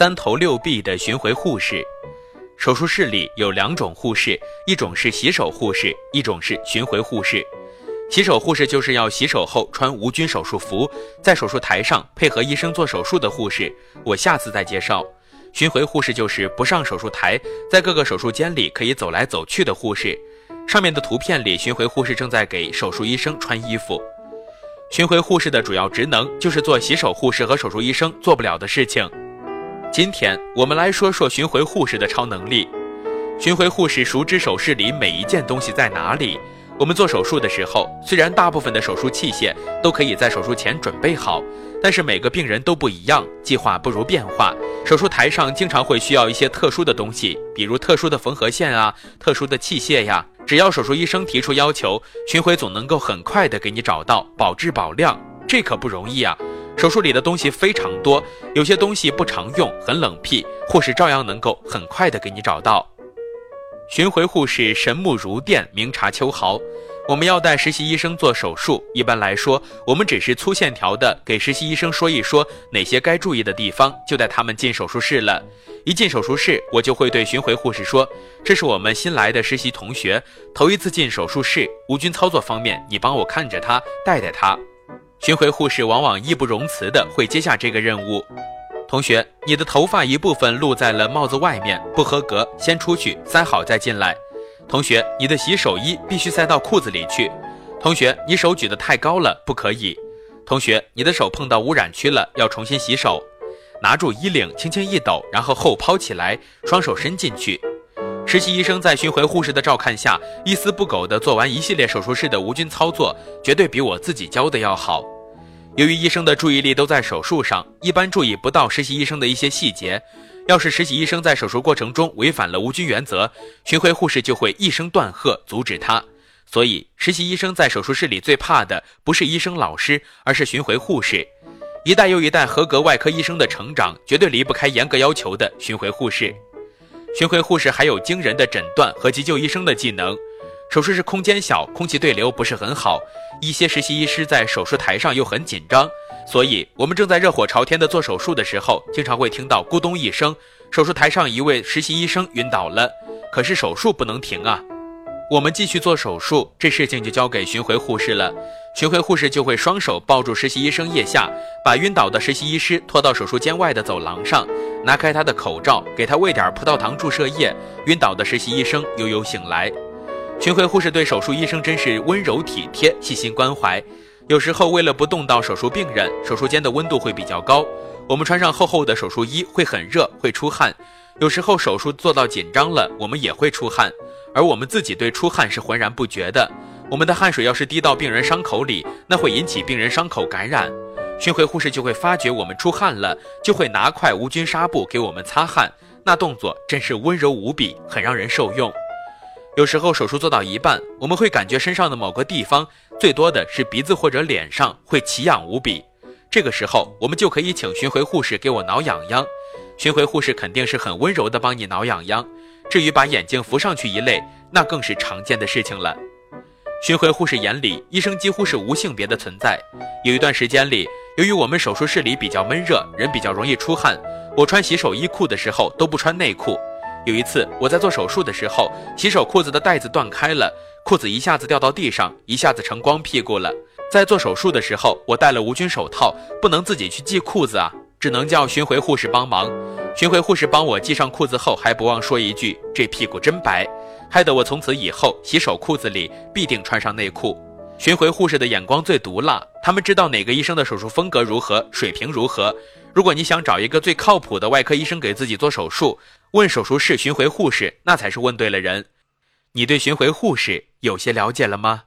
三头六臂的巡回护士。手术室里有两种护士，一种是洗手护士，一种是巡回护士。洗手护士就是要洗手后穿无菌手术服，在手术台上配合医生做手术的护士。我下次再介绍。巡回护士就是不上手术台，在各个手术间里可以走来走去的护士。上面的图片里，巡回护士正在给手术医生穿衣服。巡回护士的主要职能就是做洗手护士和手术医生做不了的事情。今天我们来说说巡回护士的超能力。巡回护士熟知手室里每一件东西在哪里。我们做手术的时候，虽然大部分的手术器械都可以在手术前准备好，但是每个病人都不一样，计划不如变化。手术台上经常会需要一些特殊的东西，比如特殊的缝合线啊、特殊的器械呀。只要手术医生提出要求，巡回总能够很快的给你找到，保质保量。这可不容易啊！手术里的东西非常多，有些东西不常用，很冷僻，护士照样能够很快的给你找到。巡回护士神目如电，明察秋毫。我们要带实习医生做手术，一般来说，我们只是粗线条的给实习医生说一说哪些该注意的地方，就带他们进手术室了。一进手术室，我就会对巡回护士说：“这是我们新来的实习同学，头一次进手术室，无菌操作方面，你帮我看着他，带带他。”巡回护士往往义不容辞的会接下这个任务。同学，你的头发一部分露在了帽子外面，不合格，先出去，塞好再进来。同学，你的洗手衣必须塞到裤子里去。同学，你手举得太高了，不可以。同学，你的手碰到污染区了，要重新洗手。拿住衣领，轻轻一抖，然后后抛起来，双手伸进去。实习医生在巡回护士的照看下，一丝不苟地做完一系列手术室的无菌操作，绝对比我自己教的要好。由于医生的注意力都在手术上，一般注意不到实习医生的一些细节。要是实习医生在手术过程中违反了无菌原则，巡回护士就会一声断喝阻止他。所以，实习医生在手术室里最怕的不是医生老师，而是巡回护士。一代又一代合格外科医生的成长，绝对离不开严格要求的巡回护士。巡回护士还有惊人的诊断和急救医生的技能。手术室空间小，空气对流不是很好，一些实习医师在手术台上又很紧张，所以我们正在热火朝天的做手术的时候，经常会听到咕咚一声，手术台上一位实习医生晕倒了。可是手术不能停啊，我们继续做手术，这事情就交给巡回护士了。巡回护士就会双手抱住实习医生腋下，把晕倒的实习医师拖到手术间外的走廊上，拿开他的口罩，给他喂点葡萄糖注射液，晕倒的实习医生悠悠醒来。巡回护士对手术医生真是温柔体贴、细心关怀。有时候为了不冻到手术病人，手术间的温度会比较高，我们穿上厚厚的手术衣会很热，会出汗。有时候手术做到紧张了，我们也会出汗，而我们自己对出汗是浑然不觉的。我们的汗水要是滴到病人伤口里，那会引起病人伤口感染。巡回护士就会发觉我们出汗了，就会拿块无菌纱布给我们擦汗，那动作真是温柔无比，很让人受用。有时候手术做到一半，我们会感觉身上的某个地方，最多的是鼻子或者脸上会奇痒无比。这个时候，我们就可以请巡回护士给我挠痒痒。巡回护士肯定是很温柔的帮你挠痒痒。至于把眼睛扶上去一类，那更是常见的事情了。巡回护士眼里，医生几乎是无性别的存在。有一段时间里，由于我们手术室里比较闷热，人比较容易出汗，我穿洗手衣裤的时候都不穿内裤。有一次，我在做手术的时候，洗手裤子的带子断开了，裤子一下子掉到地上，一下子成光屁股了。在做手术的时候，我戴了无菌手套，不能自己去系裤子啊，只能叫巡回护士帮忙。巡回护士帮我系上裤子后，还不忘说一句：“这屁股真白。”害得我从此以后洗手裤子里必定穿上内裤。巡回护士的眼光最毒辣，他们知道哪个医生的手术风格如何，水平如何。如果你想找一个最靠谱的外科医生给自己做手术，问手术室巡回护士，那才是问对了人。你对巡回护士有些了解了吗？